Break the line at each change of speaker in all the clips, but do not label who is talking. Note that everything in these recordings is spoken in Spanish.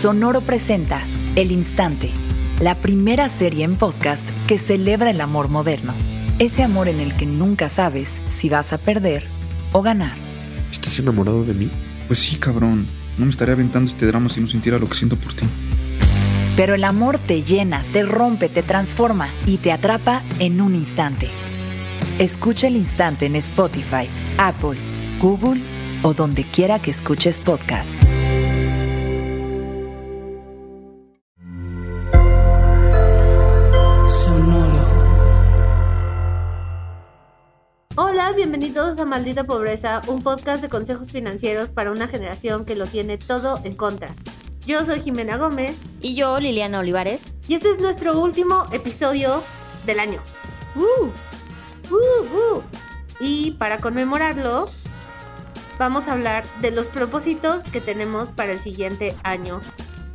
Sonoro presenta El Instante, la primera serie en podcast que celebra el amor moderno. Ese amor en el que nunca sabes si vas a perder o ganar.
¿Estás enamorado de mí?
Pues sí, cabrón. No me estaría aventando este drama si no sintiera lo que siento por ti.
Pero el amor te llena, te rompe, te transforma y te atrapa en un instante. Escucha el instante en Spotify, Apple, Google o donde quiera que escuches podcasts.
Bienvenidos a Maldita Pobreza, un podcast de consejos financieros para una generación que lo tiene todo en contra. Yo soy Jimena Gómez
Y yo, Liliana Olivares.
y este es nuestro último episodio del año. ¡Uh! ¡Uh! ¡Uh! Y para conmemorarlo, vamos a hablar de los propósitos que tenemos para el siguiente año,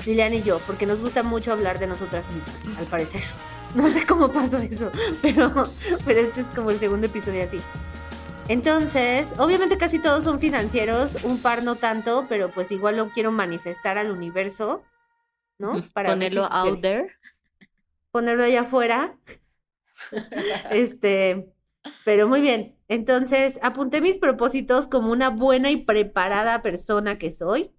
Liliana y yo, porque nos gusta mucho hablar de nosotras mismas, al parecer. No sé cómo pasó eso, pero, pero este es como el segundo episodio así. Entonces, obviamente casi todos son financieros, un par no tanto, pero pues igual lo quiero manifestar al universo, ¿no? ver
Ponerlo out there.
Ponerlo allá afuera. este, pero muy bien. Entonces, apunté mis propósitos como una buena y preparada persona que soy.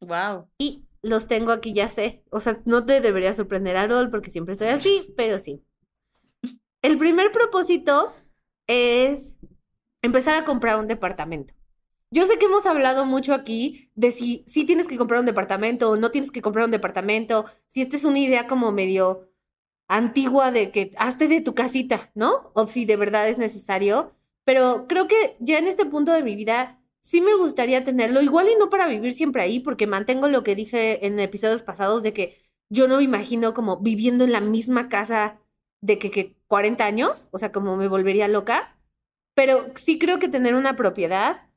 Wow.
Y los tengo aquí, ya sé. O sea, no te debería sorprender, Arol, porque siempre soy así, pero sí. El primer propósito es empezar a comprar un departamento. Yo sé que hemos hablado mucho aquí de si, si tienes que comprar un departamento o no tienes que comprar un departamento, si esta es una idea como medio antigua de que hazte de tu casita, ¿no? O si de verdad es necesario. Pero creo que ya en este punto de mi vida sí me gustaría tenerlo, igual y no para vivir siempre ahí, porque mantengo lo que dije en episodios pasados de que yo no me imagino como viviendo en la misma casa de que, que 40 años, o sea, como me volvería loca, pero sí creo que tener una propiedad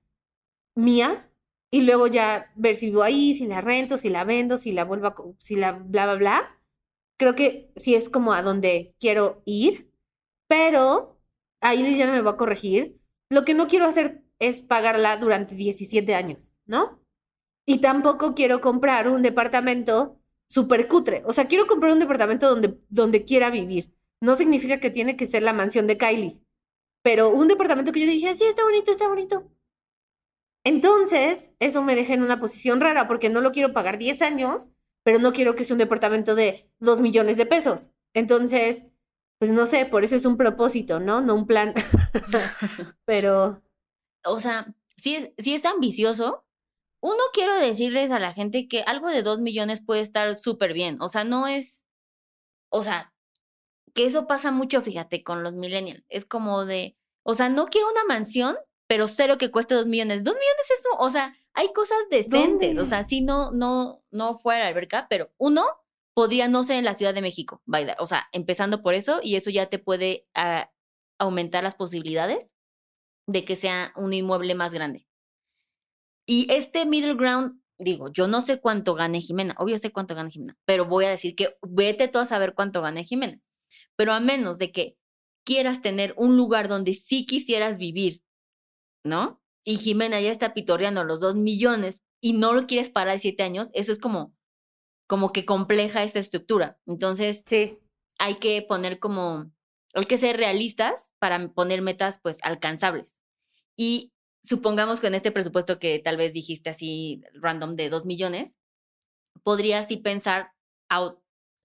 mía y luego ya ver si vivo ahí, si la rento, si la vendo, si la vuelvo a, si la bla, bla, bla, creo que sí es como a donde quiero ir, pero ahí Liliana me va a corregir. Lo que no quiero hacer es pagarla durante 17 años, ¿no? Y tampoco quiero comprar un departamento súper cutre. O sea, quiero comprar un departamento donde, donde quiera vivir. No significa que tiene que ser la mansión de Kylie, pero un departamento que yo dije, sí, está bonito, está bonito. Entonces, eso me deja en una posición rara porque no lo quiero pagar 10 años, pero no quiero que sea un departamento de 2 millones de pesos. Entonces, pues no sé, por eso es un propósito, ¿no? No un plan. pero
O sea, si es, si es ambicioso, uno quiero decirles a la gente que algo de dos millones puede estar súper bien. O sea, no es. O sea, que eso pasa mucho, fíjate, con los millennials. Es como de. O sea, no quiero una mansión, pero cero que cueste dos millones. Dos millones es O sea, hay cosas decentes. O
¿Dónde?
sea, si no, no, no fuera la alberca, pero uno podría no ser en la Ciudad de México. O sea, empezando por eso, y eso ya te puede ah, aumentar las posibilidades de que sea un inmueble más grande. Y este middle ground, digo, yo no sé cuánto gane Jimena, obvio sé cuánto gana Jimena, pero voy a decir que vete tú a saber cuánto gane Jimena. Pero a menos de que quieras tener un lugar donde sí quisieras vivir, ¿no? Y Jimena ya está pitorreando los dos millones y no lo quieres parar siete años, eso es como, como que compleja esta estructura. Entonces,
sí.
hay que poner como, hay que ser realistas para poner metas pues alcanzables. Y supongamos que en este presupuesto que tal vez dijiste así random de 2 millones, podrías sí pensar out-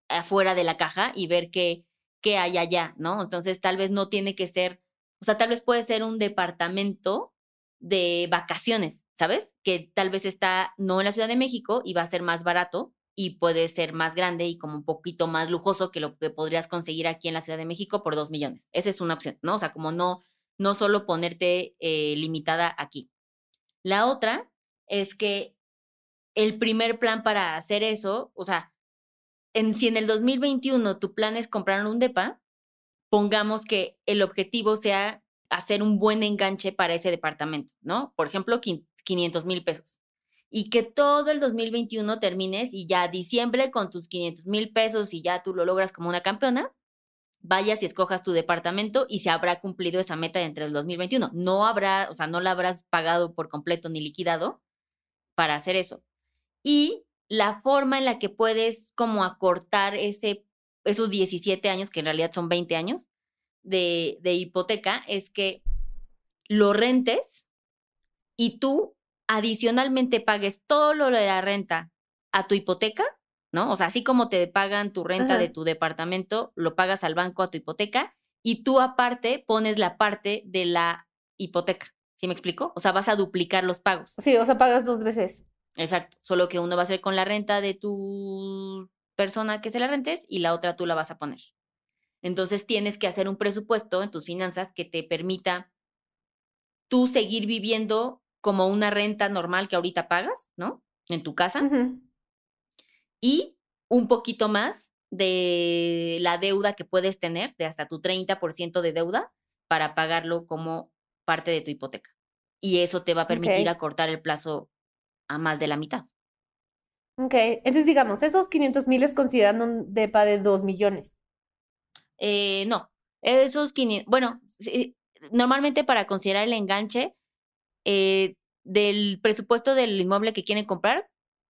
afuera de la caja y ver qué, qué hay allá, ¿no? Entonces tal vez no tiene que ser, o sea, tal vez puede ser un departamento de vacaciones, ¿sabes? Que tal vez está no en la Ciudad de México y va a ser más barato y puede ser más grande y como un poquito más lujoso que lo que podrías conseguir aquí en la Ciudad de México por dos millones. Esa es una opción, ¿no? O sea, como no, no solo ponerte eh, limitada aquí. La otra es que el primer plan para hacer eso, o sea, en, si en el 2021 tu plan es comprar un DEPA, pongamos que el objetivo sea hacer un buen enganche para ese departamento, ¿no? Por ejemplo, quin- 500 mil pesos. Y que todo el 2021 termines y ya diciembre con tus 500 mil pesos y ya tú lo logras como una campeona, vayas y escojas tu departamento y se habrá cumplido esa meta entre el 2021. No habrá, o sea, no la habrás pagado por completo ni liquidado para hacer eso. Y la forma en la que puedes como acortar ese, esos 17 años, que en realidad son 20 años de, de hipoteca, es que lo rentes y tú adicionalmente pagues todo lo de la renta a tu hipoteca, ¿no? O sea, así como te pagan tu renta de tu departamento, lo pagas al banco a tu hipoteca y tú aparte pones la parte de la hipoteca. ¿Sí me explico? O sea, vas a duplicar los pagos.
Sí, o sea, pagas dos veces.
Exacto. Solo que uno va a ser con la renta de tu persona que se la rentes y la otra tú la vas a poner. Entonces tienes que hacer un presupuesto en tus finanzas que te permita tú seguir viviendo como una renta normal que ahorita pagas, ¿no? En tu casa y un poquito más de la deuda que puedes tener, de hasta tu 30% de deuda, para pagarlo como parte de tu hipoteca. Y eso te va a permitir acortar el plazo a más de la mitad.
Ok, entonces digamos, esos 500 mil es considerando un depa de 2 millones.
Eh, no, esos 500, bueno, normalmente para considerar el enganche eh, del presupuesto del inmueble que quieren comprar,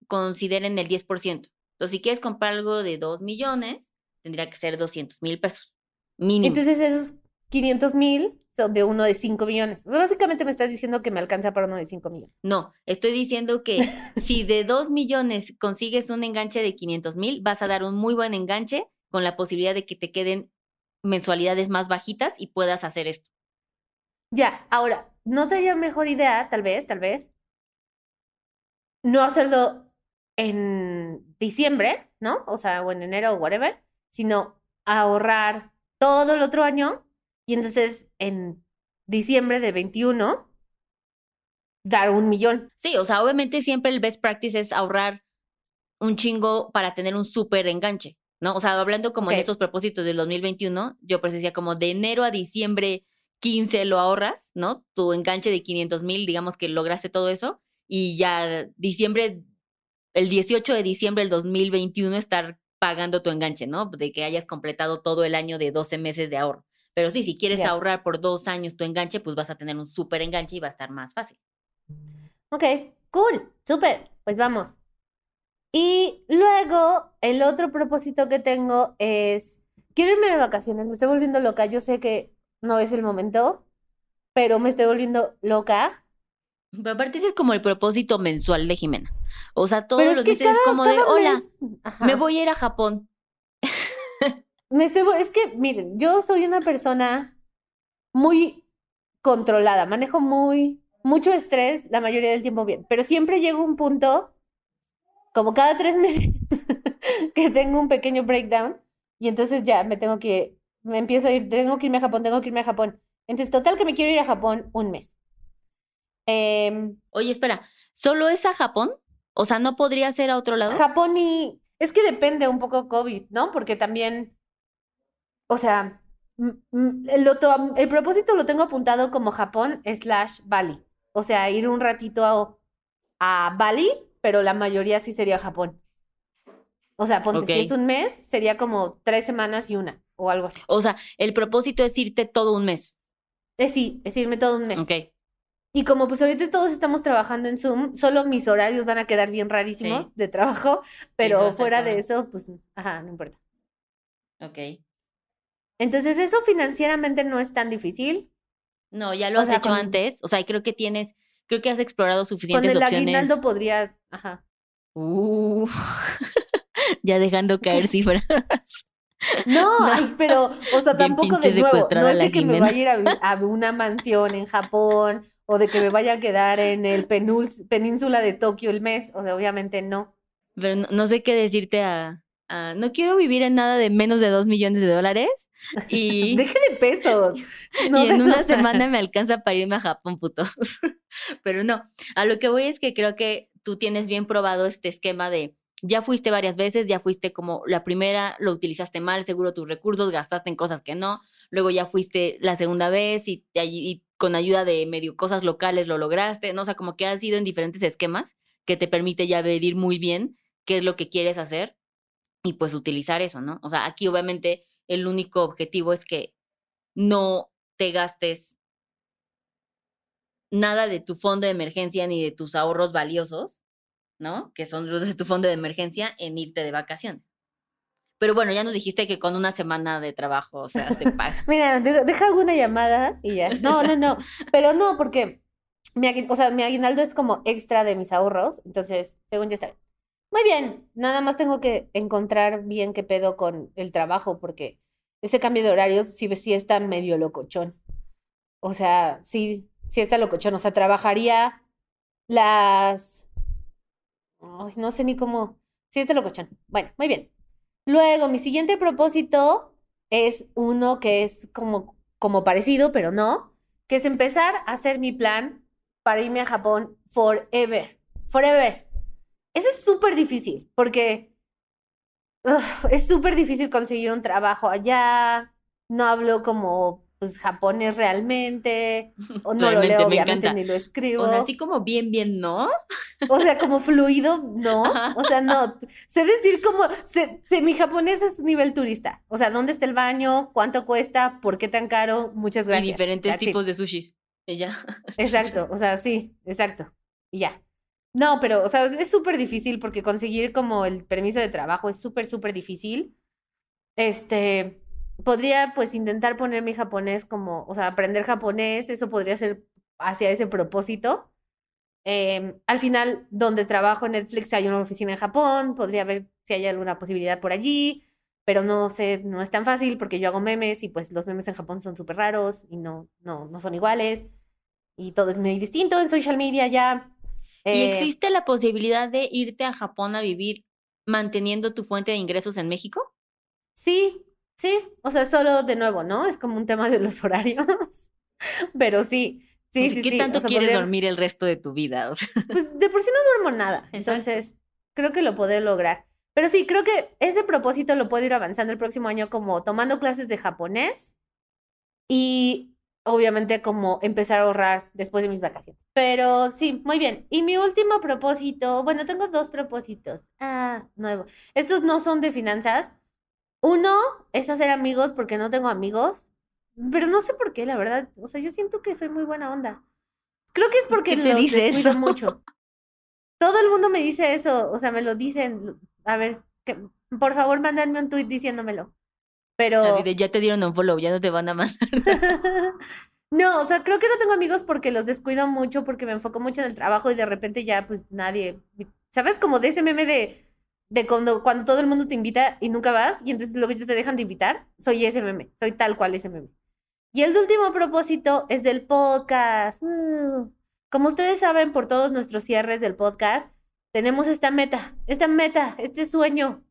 consideren el 10%. Entonces, si quieres comprar algo de 2 millones, tendría que ser 200 mil pesos, mínimo.
Entonces esos 500 mil son de uno de 5 millones. O sea, básicamente me estás diciendo que me alcanza para uno de 5 millones.
No, estoy diciendo que si de 2 millones consigues un enganche de 500 mil, vas a dar un muy buen enganche con la posibilidad de que te queden mensualidades más bajitas y puedas hacer esto.
Ya, ahora, ¿no sería mejor idea, tal vez, tal vez, no hacerlo en diciembre, ¿no? O sea, o en enero o whatever, sino ahorrar todo el otro año y entonces en diciembre de 21 dar un millón.
Sí, o sea, obviamente siempre el best practice es ahorrar un chingo para tener un súper enganche, ¿no? O sea, hablando como
Ok.
estos propósitos del 2021, yo pues decía como de enero a diciembre 15 lo ahorras, ¿no? Tu enganche de 500 mil, digamos que lograste todo eso, y ya diciembre, el 18 de diciembre del 2021 estar pagando tu enganche, ¿no? De que hayas completado todo el año de 12 meses de ahorro. Pero sí, si quieres ahorrar por dos años tu enganche, pues vas a tener un súper enganche y va a estar más fácil.
Ok, cool, súper, pues vamos. Y luego, el otro propósito que tengo es, quiero irme de vacaciones, me estoy volviendo loca, yo sé que no es el momento, pero me estoy volviendo loca.
Pero aparte ese es como el propósito mensual de Jimena. O sea, todos los
que
meses es
cada,
como de, hola,
mes-
me voy a ir a Japón.
Me estoy, es que, miren, yo soy una persona muy controlada, manejo muy, mucho estrés la mayoría del tiempo bien, pero siempre llego a un punto, como cada tres meses, que tengo un pequeño breakdown y entonces ya me tengo que, me empiezo a ir, tengo que irme a Japón, tengo que irme a Japón. Entonces, total que me quiero ir a Japón un mes. Em,
Oye, espera, ¿solo es a Japón? O sea, ¿no podría ser a otro lado?
Japón y... Es que depende un poco COVID, ¿no? Porque también, o sea, el, propósito lo tengo apuntado como Japón slash Bali. O sea, ir un ratito a, a Bali, pero la mayoría sí sería Japón. O sea, ponte, si es un mes, sería como tres semanas y una, o algo así.
O sea, el propósito es irte todo un mes.
Es sí, es irme todo un mes.
Ok.
Y como pues ahorita todos estamos trabajando en Zoom, solo mis horarios van a quedar bien rarísimos
Sí.
de trabajo, pero fuera de eso, pues, ajá, no importa.
Ok.
Entonces, eso financieramente no es tan difícil.
No, ya lo
O
has
sea,
hecho
con-
antes. O sea, creo que tienes, creo que has explorado
Con
suficientes
el
opciones.
aguinaldo podría, ajá.
Uh, ya dejando caer cifras.
No, ay, pero, o sea, tampoco de nuevo. No es de que me vaya a ir a, a una mansión en Japón o de que me vaya a quedar en el península de Tokio el mes. O sea, obviamente no.
Pero no, no sé qué decirte a, a- No quiero vivir en nada de menos de dos millones de dólares. Y,
Deje de pesos. no
y en una semana me alcanza para irme a Japón, puto. Pero no, a lo que voy es que creo que tú tienes bien probado este esquema de ya fuiste varias veces, ya fuiste como la primera, lo utilizaste mal, seguro tus recursos, gastaste en cosas que no, luego ya fuiste la segunda vez y, y con ayuda de medio cosas locales lo lograste, ¿no? O sea, como que has ido en diferentes esquemas que te permite ya medir muy bien qué es lo que quieres hacer y pues utilizar eso, ¿no? O sea, aquí obviamente el único objetivo es que no te gastes nada de tu fondo de emergencia ni de tus ahorros valiosos, ¿no? Que son de tu fondo de emergencia en irte de vacaciones. Pero bueno, ya nos dijiste que con una semana de trabajo, o sea, se paga.
Mira, de- deja alguna llamada y ya. No, no, no. Pero no, porque mi, o sea, mi aguinaldo es como extra de mis ahorros. Entonces, según yo está bien. Muy bien. Nada más tengo que encontrar bien qué pedo con el trabajo, porque ese cambio de horarios sí, sí está medio locochón. O sea, sí, sí está locochón. O sea, trabajaría las. No sé ni cómo. Sí está locochón. Bueno, muy bien. Luego, mi siguiente propósito es uno que es como, como parecido, pero no, que es empezar a hacer mi plan para irme a Japón forever. Forever. Eso es súper difícil, porque ugh, es súper difícil conseguir un trabajo allá. No hablo como pues japonés realmente, o no lo leo
me
obviamente ni lo escribo.
O sea, así como bien, bien, ¿no?
O sea, como fluido, no. O sea, no. Sé decir como, sé, sé- mi japonés es nivel turista. O sea, ¿dónde está el baño? ¿Cuánto cuesta? ¿Por qué tan caro? Muchas gracias.
Y diferentes
That's it.
tipos de sushis. Y ya.
Exacto, o sea, sí, exacto. Y ya. No, pero, o sea, es súper difícil porque conseguir como el permiso de trabajo es súper, súper difícil. Este, podría pues intentar poner mi japonés como, o sea, aprender japonés, eso podría ser hacia ese propósito. Em, al final, donde trabajo en Netflix hay una oficina en Japón, podría ver si hay alguna posibilidad por allí, pero no sé, no es tan fácil porque yo hago memes y pues los memes en Japón son súper raros y no, no, no son iguales y todo es muy distinto en social media ya.
¿Y
Eh,
existe la posibilidad de irte a Japón a vivir manteniendo tu fuente de ingresos en México?
Sí, sí, o sea, solo de nuevo, ¿no? Es como un tema de los horarios, pero sí, sí,
O sea,
sí,
¿Qué
sí, o
tanto
sea,
quieres
podría-
dormir el resto de tu vida? O sea,
Pues de por sí no duermo nada, entonces creo que lo podré lograr. Pero sí, creo que ese propósito lo puedo ir avanzando el próximo año como tomando clases de japonés y obviamente como empezar a ahorrar después de mis vacaciones. Pero sí, muy bien. Y mi último propósito, bueno, tengo dos propósitos. Ah, nuevo. Estos no son de finanzas. Uno es hacer amigos porque no tengo amigos, pero no sé por qué, la verdad. O sea, yo siento que soy muy buena onda. Creo que es porque
¿Qué te
los
dice
descuido
eso?
mucho. Todo el mundo me dice eso, o sea, me lo dicen. A ver, que, por favor, mándenme un tweet diciéndomelo. Pero
así de ya te dieron un follow, ya no te van a mandar.
no, o sea, creo que no tengo amigos porque los descuido mucho, porque me enfoco mucho en el trabajo y de repente ya, pues nadie. ¿Sabes? Como de ese meme de, de cuando, cuando todo el mundo te invita y nunca vas y entonces luego ya te dejan de invitar. Soy ese meme, soy tal cual ese meme. Y el último propósito es del podcast. Uh, como ustedes saben, por todos nuestros cierres del podcast, tenemos esta meta, esta meta, este sueño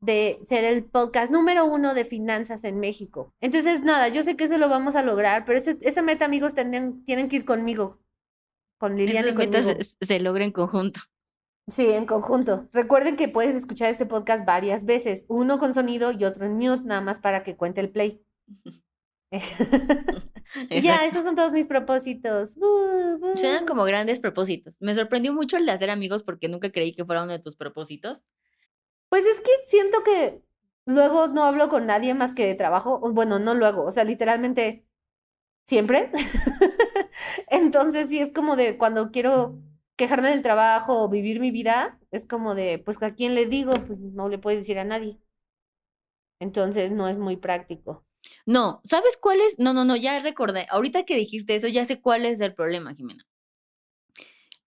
de ser el podcast número uno de finanzas en México. Entonces, nada, yo sé que eso lo vamos a lograr, pero ese- esa meta, amigos, tienen, tienen que ir conmigo, con Liliana y
Esas metas
conmigo.
se, se logran en conjunto.
Sí, en conjunto. Recuerden que pueden escuchar este podcast varias veces, uno con sonido y otro en mute, nada más para que cuente el play. Y ya, esos son todos mis propósitos. Uh, uh.
Suenan como grandes propósitos. Me sorprendió mucho el de hacer amigos porque nunca creí que fuera uno de tus propósitos.
Pues es que siento que luego no hablo con nadie más que de trabajo. Bueno, no luego, o sea, literalmente siempre. Entonces sí es como de cuando quiero quejarme del trabajo o vivir mi vida, es como de, pues a quién le digo, pues no le puedes decir a nadie. Entonces no es muy práctico.
No, ¿sabes cuál es? No, no, no, ya recordé. Ahorita que dijiste eso, ya sé cuál es el problema, Jimena.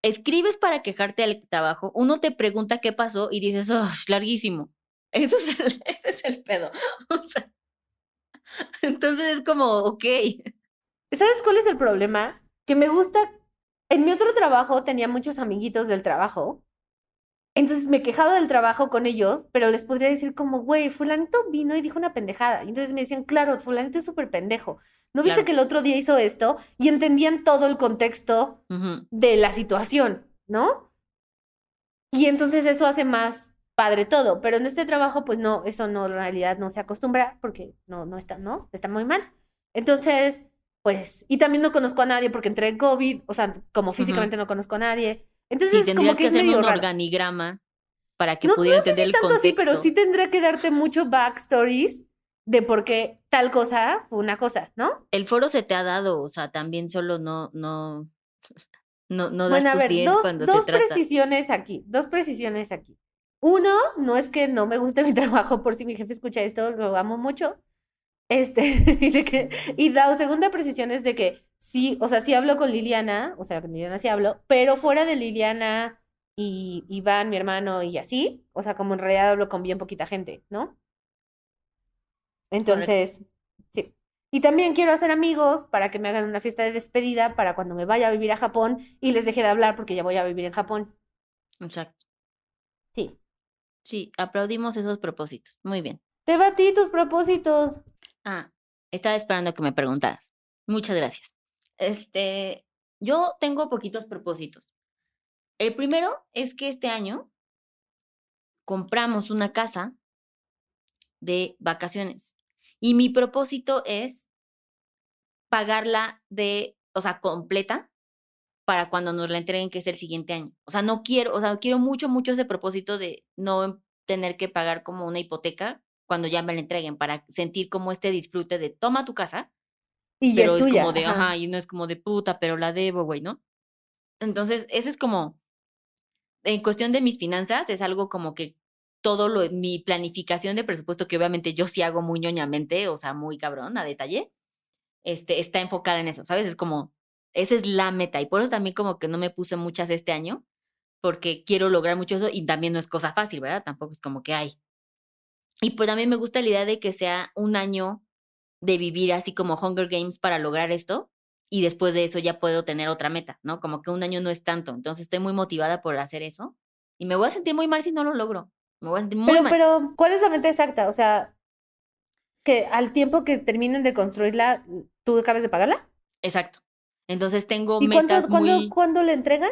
Escribes para quejarte del trabajo, uno te pregunta qué pasó y dices, oh, larguísimo. Eso es el- ese es el pedo. Entonces es como, ok.
¿Sabes cuál es el problema? Que me gusta. En mi otro trabajo tenía muchos amiguitos del trabajo. Entonces me quejaba del trabajo con ellos, pero les podría decir como, güey, fulanito vino y dijo una pendejada. Y entonces me decían, claro, fulanito es súper pendejo. ¿No viste
Claro.
que el otro día hizo esto? Y entendían todo el contexto de la situación, ¿no? Y entonces eso hace más padre todo. Pero en este trabajo, pues no, eso no, en realidad no se acostumbra porque no, no está, ¿no? Está muy mal. Entonces, pues, y también no conozco a nadie porque entré en COVID, o sea, como físicamente no conozco a nadie. Entonces,
Y
como
tendrías
que
que
es
hacerme un
raro.
organigrama para que
No,
pudiera
no sé
entender
si
el
tanto
contexto.
así, pero sí tendría que darte mucho backstories de por qué tal cosa fue una cosa, ¿no?
El foro se te ha dado, o sea, también solo no, no, No, no das
Bueno, a
tu
ver,
100
dos,
cuando
dos
se trata.
precisiones aquí, dos precisiones aquí. Uno, no es que no me guste mi trabajo, por si mi jefe escucha esto, lo amo mucho. Este, y, de que, y la segunda precisión es de que sí, o sea, sí hablo con Liliana, o sea, con Liliana sí hablo, pero fuera de Liliana y Iván, mi hermano, y así, o sea, como en realidad hablo con bien poquita gente, ¿no? Entonces, sí. Y también quiero hacer amigos para que me hagan una fiesta de despedida para cuando me vaya a vivir a Japón y les deje de hablar porque ya voy a vivir en Japón.
Exacto.
Sí.
Sí, aplaudimos esos propósitos. Muy bien.
Te batí tus propósitos.
Ah, estaba esperando que me preguntaras. Muchas gracias. Este, yo tengo poquitos propósitos. El primero es que este año compramos una casa de vacaciones y mi propósito es pagarla de, o sea, completa para cuando nos la entreguen, que es el siguiente año. O sea, no quiero, o sea, quiero mucho, mucho ese propósito de no tener que pagar como una hipoteca cuando ya me la entreguen, para sentir como este disfrute de toma tu casa,
Y ya
pero
es tuya.
como de,
ajá.
ajá, y no es como de puta, pero la debo, güey, ¿no? Entonces, ese es como, en cuestión de mis finanzas, es algo como que todo lo, mi planificación de presupuesto, que obviamente yo sí hago muy ñoñamente, o sea, muy cabrón, a detalle, este, está enfocada en eso, ¿sabes? Es como, esa es la meta, y por eso también como que no me puse muchas este año, porque quiero lograr mucho eso, y también no es cosa fácil, ¿verdad? Tampoco es como que hay. Y pues también me gusta la idea de que sea un año de vivir así como Hunger Games para lograr esto y después de eso ya puedo tener otra meta, ¿no? Como que un año no es tanto. Entonces estoy muy motivada por hacer eso y me voy a sentir muy mal si no lo logro. Me voy a sentir muy
Pero,
mal.
pero, ¿cuál es la meta exacta? O sea, que al tiempo que terminen de construirla, ¿tú acabes de pagarla?
Exacto. Entonces tengo
¿Y cuándo,
metas
cuándo,
muy
cuándo le entregan?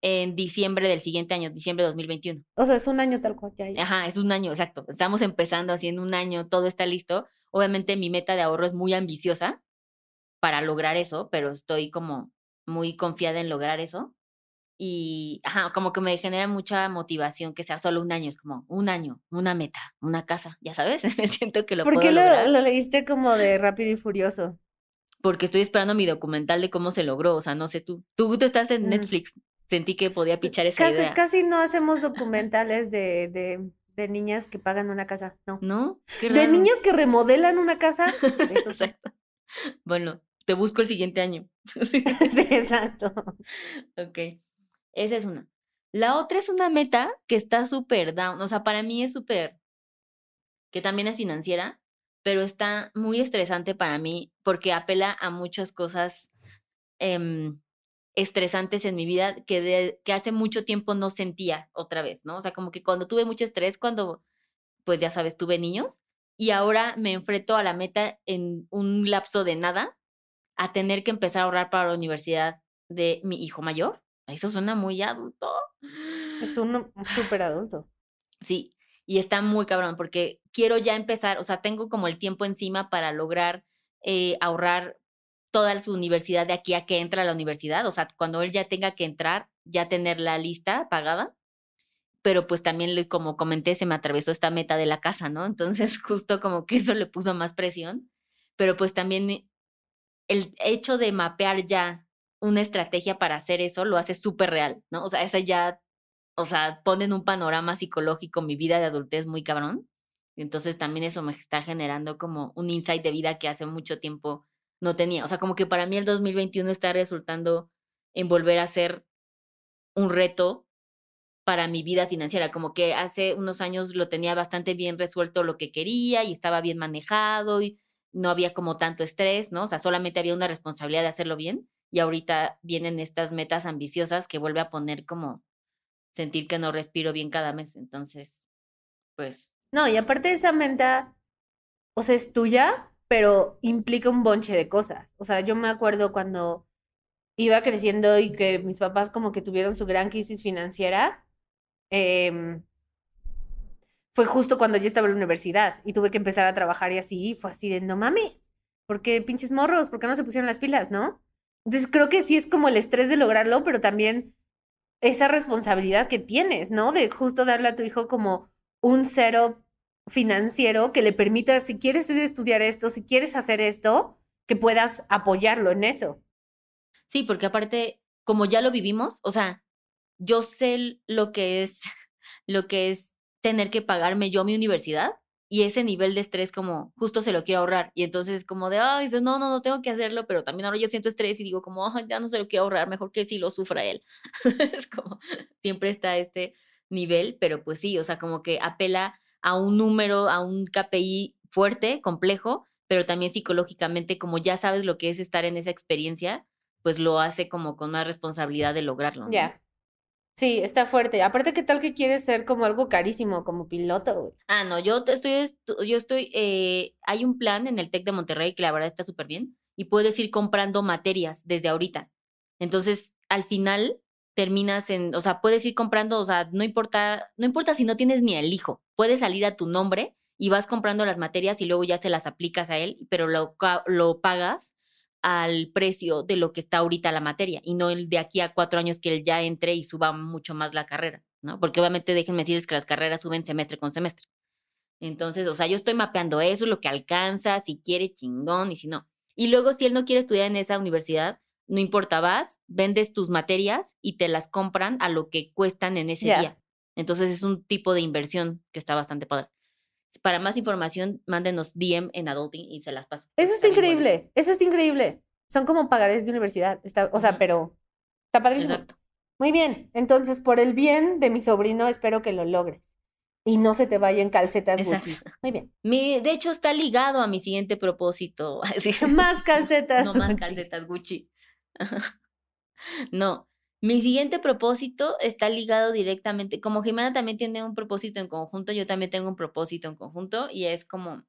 En diciembre del siguiente año, diciembre de 2021.
O sea, es un año tal cual, ya, ya.
Ajá, es un año, exacto. Estamos empezando así en un año, todo está listo. Obviamente mi meta de ahorro es muy ambiciosa para lograr eso, pero estoy como muy confiada en lograr eso. Y, ajá, como que me genera mucha motivación que sea solo un año, es como un año, una meta, una casa, ya sabes, me siento que lo
¿Por
puedo
qué lo,
lograr
lo leíste como de rápido y furioso?
porque estoy esperando mi documental de cómo se logró, o sea, no sé tú. Tú, tú estás en
Mm.
Netflix, sentí que podía pichar esa
Casi,
idea.
casi no hacemos documentales de, de, de niñas que pagan una casa, no.
¿No?
De niñas que remodelan una casa, eso sí.
Bueno, te busco el siguiente año.
Sí, exacto.
Ok, esa es una. La otra es una meta que está súper down, o sea, para mí es súper, que también es financiera, pero está muy estresante para mí porque apela a muchas cosas em, estresantes en mi vida que, de- que hace mucho tiempo no sentía otra vez, ¿no? O sea, como que cuando tuve mucho estrés, cuando, pues ya sabes, tuve niños y ahora me enfrento a la meta en un lapso de nada a tener que empezar a ahorrar para la universidad de mi hijo mayor. Eso suena muy adulto.
Es un súper adulto.
Sí, y está muy cabrón porque quiero ya empezar, o sea, tengo como el tiempo encima para lograr eh, ahorrar toda su universidad de aquí a que entra a la universidad, o sea, cuando él ya tenga que entrar, ya tener la lista pagada. Pero pues también, como comenté, se me atravesó esta meta de la casa, ¿no? Entonces, justo como que eso le puso más presión. Pero pues también eh, el hecho de mapear ya una estrategia para hacer eso lo hace súper real, ¿no? O sea, esa ya, o sea, pone un panorama psicológico mi vida de adultez muy cabrón. Entonces también eso me está generando como un insight de vida que hace mucho tiempo no tenía. O sea, como que para mí el 2021 está resultando en volver a ser un reto para mi vida financiera, como que hace unos años lo tenía bastante bien resuelto lo que quería y estaba bien manejado y no había como tanto estrés, ¿no? O sea, solamente había una responsabilidad de hacerlo bien y ahorita vienen estas metas ambiciosas que vuelve a poner como sentir que no respiro bien cada mes. Entonces, pues,
No, y aparte de esa meta, o sea, es tuya, pero implica un bonche de cosas. O sea, yo me acuerdo cuando iba creciendo y que mis papás como que tuvieron su gran crisis financiera, em, fue justo cuando yo estaba en la universidad y tuve que empezar a trabajar y así, y fue así de no mames, ¿por qué pinches morros? ¿Por qué no se pusieron las pilas, no? Entonces creo que sí es como el estrés de lograrlo, pero también esa responsabilidad que tienes, ¿no? De justo darle a tu hijo como un cero financiero que le permita, si quieres estudiar esto, si quieres hacer esto, que puedas apoyarlo en eso.
sí, porque aparte, como ya lo vivimos, o sea, yo sé lo que es, lo que es tener que pagarme yo mi universidad y ese nivel de estrés como justo se lo quiero ahorrar y entonces como de, ay, dices, no, no, no tengo que hacerlo, pero también ahora yo siento estrés y digo como, "Ay, ya no se lo quiero ahorrar, mejor que si lo sufra él. es como, siempre está este nivel, pero pues sí, o sea, como que apela a un número, a un KPI fuerte, complejo, pero también psicológicamente, como ya sabes lo que es estar en esa experiencia, pues lo hace como con más responsabilidad de lograrlo. ¿no?
Ya. Sí, está fuerte. Aparte, ¿qué tal que quieres ser como algo carísimo, como piloto?
Ah, no, yo estoy, yo estoy, eh, hay un plan en el TEC de Monterrey que la verdad está súper bien y puedes ir comprando materias desde ahorita. Entonces, al final terminas en, o sea, puedes ir comprando, o sea, no importa, no importa si no tienes ni el hijo, puedes salir a tu nombre y vas comprando las materias y luego ya se las aplicas a él, pero lo, lo pagas al precio de lo que está ahorita la materia y no el de aquí a cuatro años que él ya entre y suba mucho más la carrera, ¿no? Porque obviamente déjenme decirles que las carreras suben semestre con semestre. Entonces, o sea, yo estoy mapeando eso, lo que alcanza, si quiere chingón y si no. Y luego, si él no quiere estudiar en esa universidad, no importa, vas, vendes tus materias y te las compran a lo que cuestan en ese día. Entonces, es un tipo de inversión que está bastante padre. Para más información, mándenos DM en Adulting y se las paso.
Eso está
bueno.
increíble. Eso está increíble. Son como pagarés de universidad. Está, o sea, pero está padrísimo.
Exacto.
Muy bien. Entonces, por el bien de mi sobrino, espero que lo logres. Y no se te vaya en calcetas. Gucci. Muy bien.
Mi, de hecho, está ligado a mi siguiente propósito.
Más calcetas.
No más
Gucci.
calcetas Gucci. No, mi siguiente propósito está ligado directamente, como Jimena también tiene un propósito en conjunto, yo también tengo un propósito en conjunto y es como,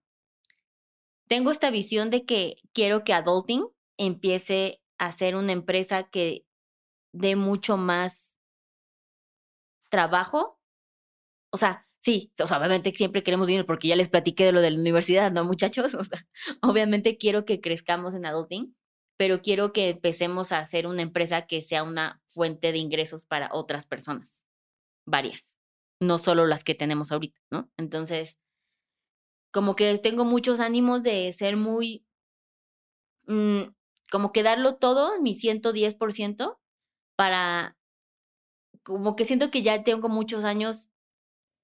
tengo esta visión de que quiero que Adulting empiece a ser una empresa que dé mucho más trabajo. O sea, sí, obviamente siempre queremos dinero porque ya les platiqué de lo de la universidad, ¿no, muchachos? Obviamente quiero que crezcamos en Adulting, pero quiero que empecemos a hacer una empresa que sea una fuente de ingresos para otras personas, varias, no solo las que tenemos ahorita, ¿no? Entonces, como que tengo muchos ánimos de ser muy, mm, como que darlo todo, mi 110%, para, como que siento que ya tengo muchos años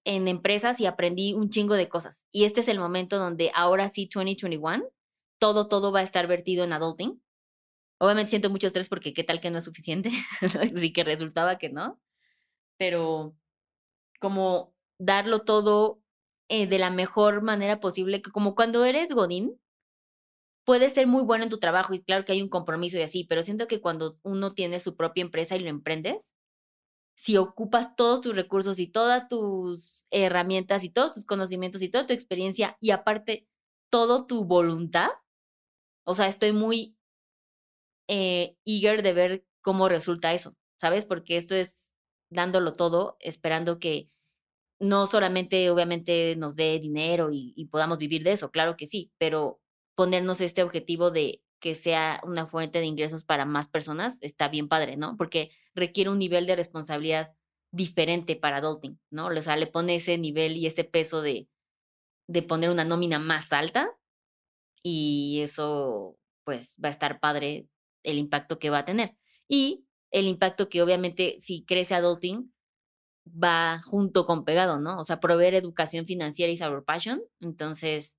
en empresas y aprendí un chingo de cosas. Y este es el momento donde ahora sí, 2021, todo, todo va a estar vertido en adulting. Obviamente siento mucho estrés porque qué tal que no es suficiente, así que resultaba que no, pero como darlo todo eh, de la mejor manera posible, que como cuando eres Godín, puedes ser muy bueno en tu trabajo y claro que hay un compromiso y así, pero siento que cuando uno tiene su propia empresa y lo emprendes, si ocupas todos tus recursos y todas tus herramientas y todos tus conocimientos y toda tu experiencia y aparte todo tu voluntad, o sea, estoy muy eh, eager de ver cómo resulta eso, ¿sabes? Porque esto es dándolo todo, esperando que no solamente obviamente nos dé dinero y, y podamos vivir de eso, claro que sí, pero ponernos este objetivo de que sea una fuente de ingresos para más personas está bien padre, ¿no? Porque requiere un nivel de responsabilidad diferente para adulting, ¿no? O sea, le pone ese nivel y ese peso de, de poner una nómina más alta y eso pues va a estar padre el impacto que va a tener. Y el impacto que obviamente si crece adulting va junto con pegado, ¿no? O sea, proveer educación financiera y our passion. Entonces,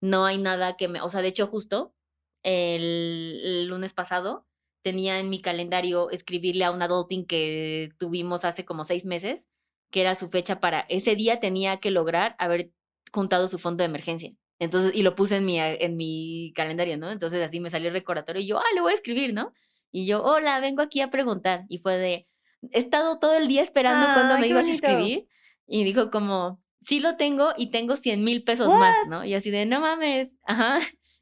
no hay nada que me, o sea, de hecho justo el, el lunes pasado tenía en mi calendario escribirle a un adulting que tuvimos hace como seis meses, que era su fecha para, ese día tenía que lograr haber juntado su fondo de emergencia. Entonces, y lo puse en mi, en mi calendario, ¿no? Entonces así me salió el recordatorio y yo, ah, le voy a escribir, ¿no? Y yo, hola, vengo aquí a preguntar. Y fue de, he estado todo el día esperando cuando
Ay,
me ibas a escribir. Y dijo como, sí lo tengo y tengo 100 mil pesos más, ¿no? Y así de, no mames, ajá.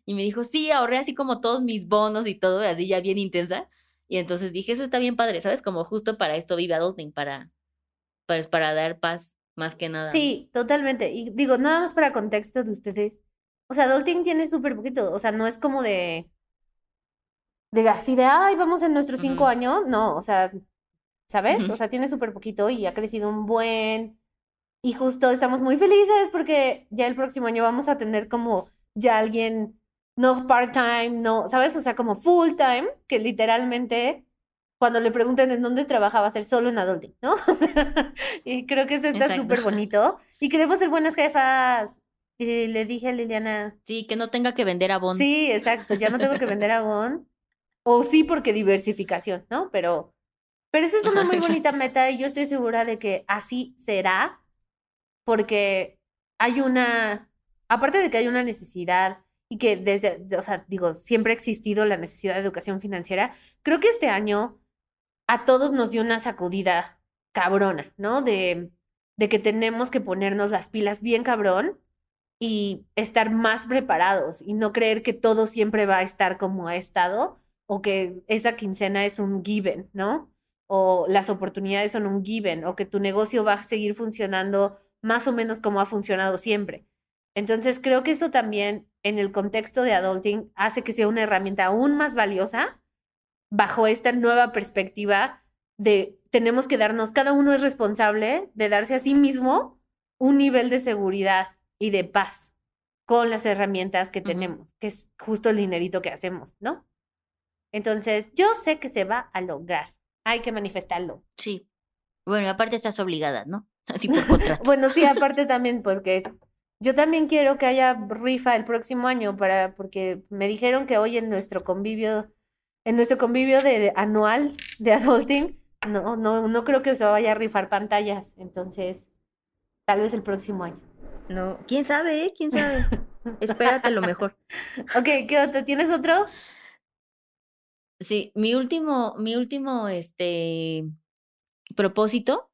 Y me dijo, sí, ahorré así como todos mis bonos y todo, y así ya bien intensa. Y entonces dije, eso está bien padre, ¿sabes? Como justo para esto vive Adulting, para, para, para dar paz más que nada.
Sí, totalmente. Y digo, nada más para contexto de ustedes. O sea, Adulting tiene súper poquito. O sea, no es como de. De así de, ay, vamos en nuestros cinco años. No, o sea, ¿sabes? O sea, tiene súper poquito y ha crecido un buen. Y justo estamos muy felices porque ya el próximo año vamos a tener como ya alguien, no part-time, no, ¿sabes? O sea, como full-time, que literalmente cuando le pregunten en dónde trabaja, va a ser solo en adulting, ¿no? Y creo que eso está súper bonito. Y queremos ser buenas jefas. Y le dije a Liliana,
Sí, que no tenga que vender a Bond.
sí, exacto, ya no tengo que vender Avon. O sí, porque diversificación, ¿no? Pero, pero esa es una muy bonita meta y yo estoy segura de que así será, porque hay una, aparte de que hay una necesidad y que desde, o sea, digo, siempre ha existido la necesidad de educación financiera, creo que este año a todos nos dio una sacudida cabrona, ¿no? De, de que tenemos que ponernos las pilas bien cabrón y estar más preparados y no creer que todo siempre va a estar como ha estado o que esa quincena es un given, ¿no? O las oportunidades son un given o que tu negocio va a seguir funcionando más o menos como ha funcionado siempre. Entonces creo que eso también en el contexto de adulting hace que sea una herramienta aún más valiosa bajo esta nueva perspectiva de tenemos que darnos, cada uno es responsable de darse a sí mismo un nivel de seguridad y de paz con las herramientas que tenemos, que es justo el dinerito que hacemos, ¿no? Entonces, yo sé que se va a lograr. Hay que manifestarlo.
Sí. Bueno, aparte estás obligada, ¿no? Así por contrato.
Bueno, sí, aparte también porque yo también quiero que haya rifa el próximo año para porque me dijeron que hoy en nuestro convivio en nuestro convivio de, de anual de adulting no no no creo que se vaya a rifar pantallas, entonces tal vez el próximo año.
No, quién sabe, ¿eh? ¿Quién sabe? Espérate lo mejor.
Ok, ¿qué otro? ¿Tienes otro?
Sí, mi último, mi último, este, propósito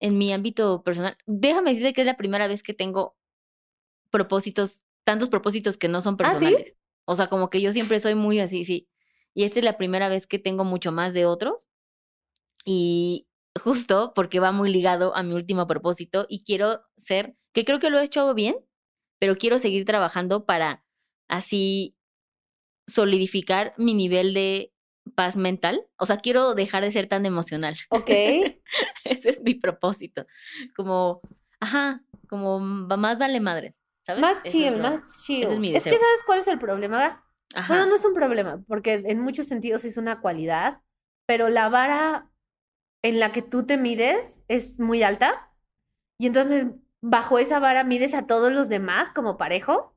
en mi ámbito personal. Déjame decirte que es la primera vez que tengo propósitos, tantos propósitos que no son
¿Ah, sí?
personales. O sea, como que yo siempre soy muy así, sí. Y esta es la primera vez que tengo mucho más de otros. Y justo porque va muy ligado a mi último propósito y quiero ser, que creo que lo he hecho bien, pero quiero seguir trabajando para así solidificar mi nivel de paz mental. O sea, quiero dejar de ser tan emocional.
Ok.
Ese es mi propósito. Como, ajá, como m- más vale madres, ¿sabes?
Más
Eso
chill, más chill.
es
que. ¿sabes cuál es el problema?
Ajá.
Bueno, no es un problema, porque en muchos sentidos es una cualidad, pero la vara en la que tú te mides es muy alta y entonces bajo esa vara mides a todos los demás como parejo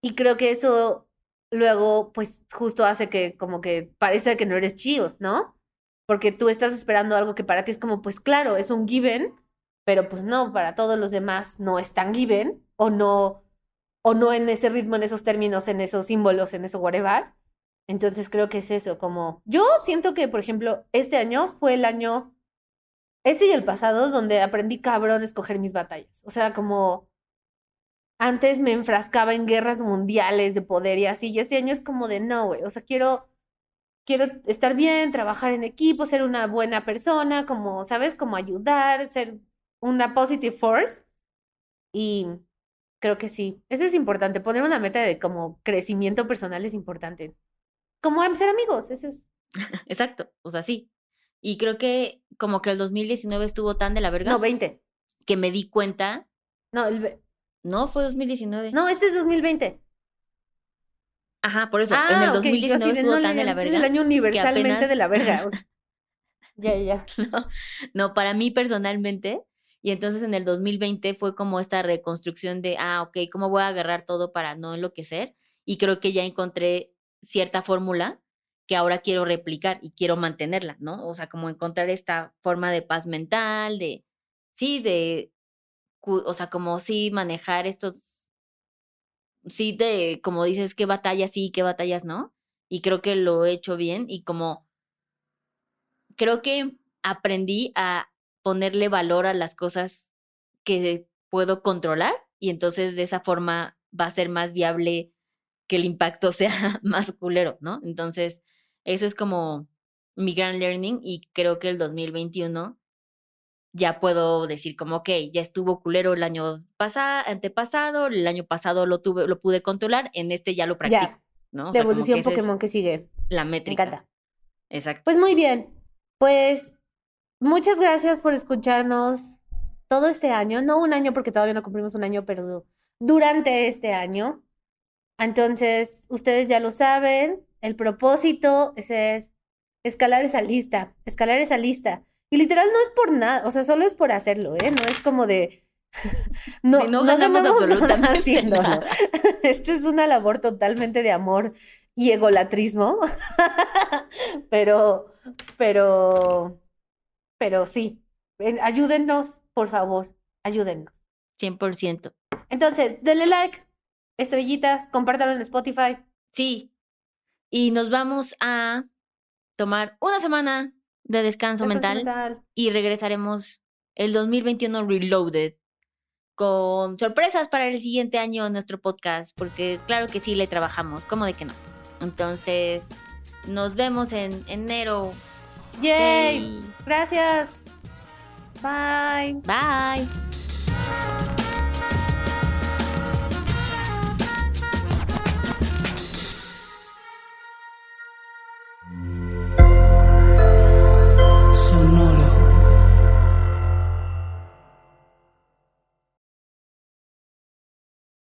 y creo que eso luego pues justo hace que como que parece que no eres chill, ¿no? Porque tú estás esperando algo que para ti es como pues claro, es un given, pero pues no, para todos los demás no es tan given o no o no en ese ritmo, en esos términos, en esos símbolos, en eso whatever. Entonces creo que es eso, como yo siento que, por ejemplo, este año fue el año, este y el pasado, donde aprendí cabrón a escoger mis batallas. O sea, como antes me enfrascaba en guerras mundiales de poder y así, y este año es como de no, güey, o sea, quiero, quiero estar bien, trabajar en equipo, ser una buena persona, como, ¿sabes? Como ayudar, ser una positive force. Y creo que sí, eso es importante, poner una meta de como crecimiento personal es importante. Como am- ser amigos, eso es.
Exacto, o sea, sí. Y creo que como que el 2019 estuvo tan de la verga
No, 20.
que me di cuenta,
No, el
no, fue 2019.
no, este es 2020.
Ajá, por eso, en
Ah,
el
ok, yo así
2019
de,
estuvo
no,
tan de la
este es
verga.
el año universalmente
apenas-
de la verga. o sea, ya, ya.
No, no, para mí personalmente. Y entonces en el 2020 fue como esta reconstrucción de, ah, ok, ¿cómo voy a agarrar todo para no enloquecer? Y creo que ya encontré cierta fórmula que ahora quiero replicar y quiero mantenerla, ¿no? O sea, como encontrar esta forma de paz mental, de, sí, de, o sea, como sí manejar estos, sí, de, como dices, qué batallas sí, qué batallas no. Y creo que lo he hecho bien y como creo que aprendí a ponerle valor a las cosas que puedo controlar y entonces de esa forma va a ser más viable que el impacto sea más culero, ¿no? Entonces, eso es como mi gran learning y creo que el 2021 ya puedo decir como, ok, ya estuvo culero el año pasado, antepasado, el año pasado lo tuve, lo pude controlar, en este ya lo practico,
Ya,
¿no? O sea,
evolución
que esa es
Pokémon que sigue.
la
Me
métrica.
encanta.
Exacto.
Pues muy bien. Pues muchas gracias por escucharnos todo este año. No un año porque todavía no cumplimos un año, pero durante este año. Entonces, ustedes ya lo saben, el propósito es ser escalar esa lista, escalar esa lista. Y literal no es por nada, o sea, solo es por hacerlo, ¿eh? No es como de... No,
De no ganamos
nada
absolutamente
haciéndolo.
nada.
Esto es una labor totalmente de amor y egolatrismo. pero, pero, pero sí. Ven, Ayúdennos, por favor, ayúdennos.
100%.
Entonces, denle like, estrellitas, compártanlo en Spotify.
Sí. Y nos vamos a tomar una semana de descanso
Descanso
mental y regresaremos el 2021 Reloaded con sorpresas para el siguiente año en nuestro podcast, porque claro que sí le trabajamos, ¿cómo de que no? Entonces, nos vemos en enero.
Yay.
Yay.
Gracias. Bye.
Bye.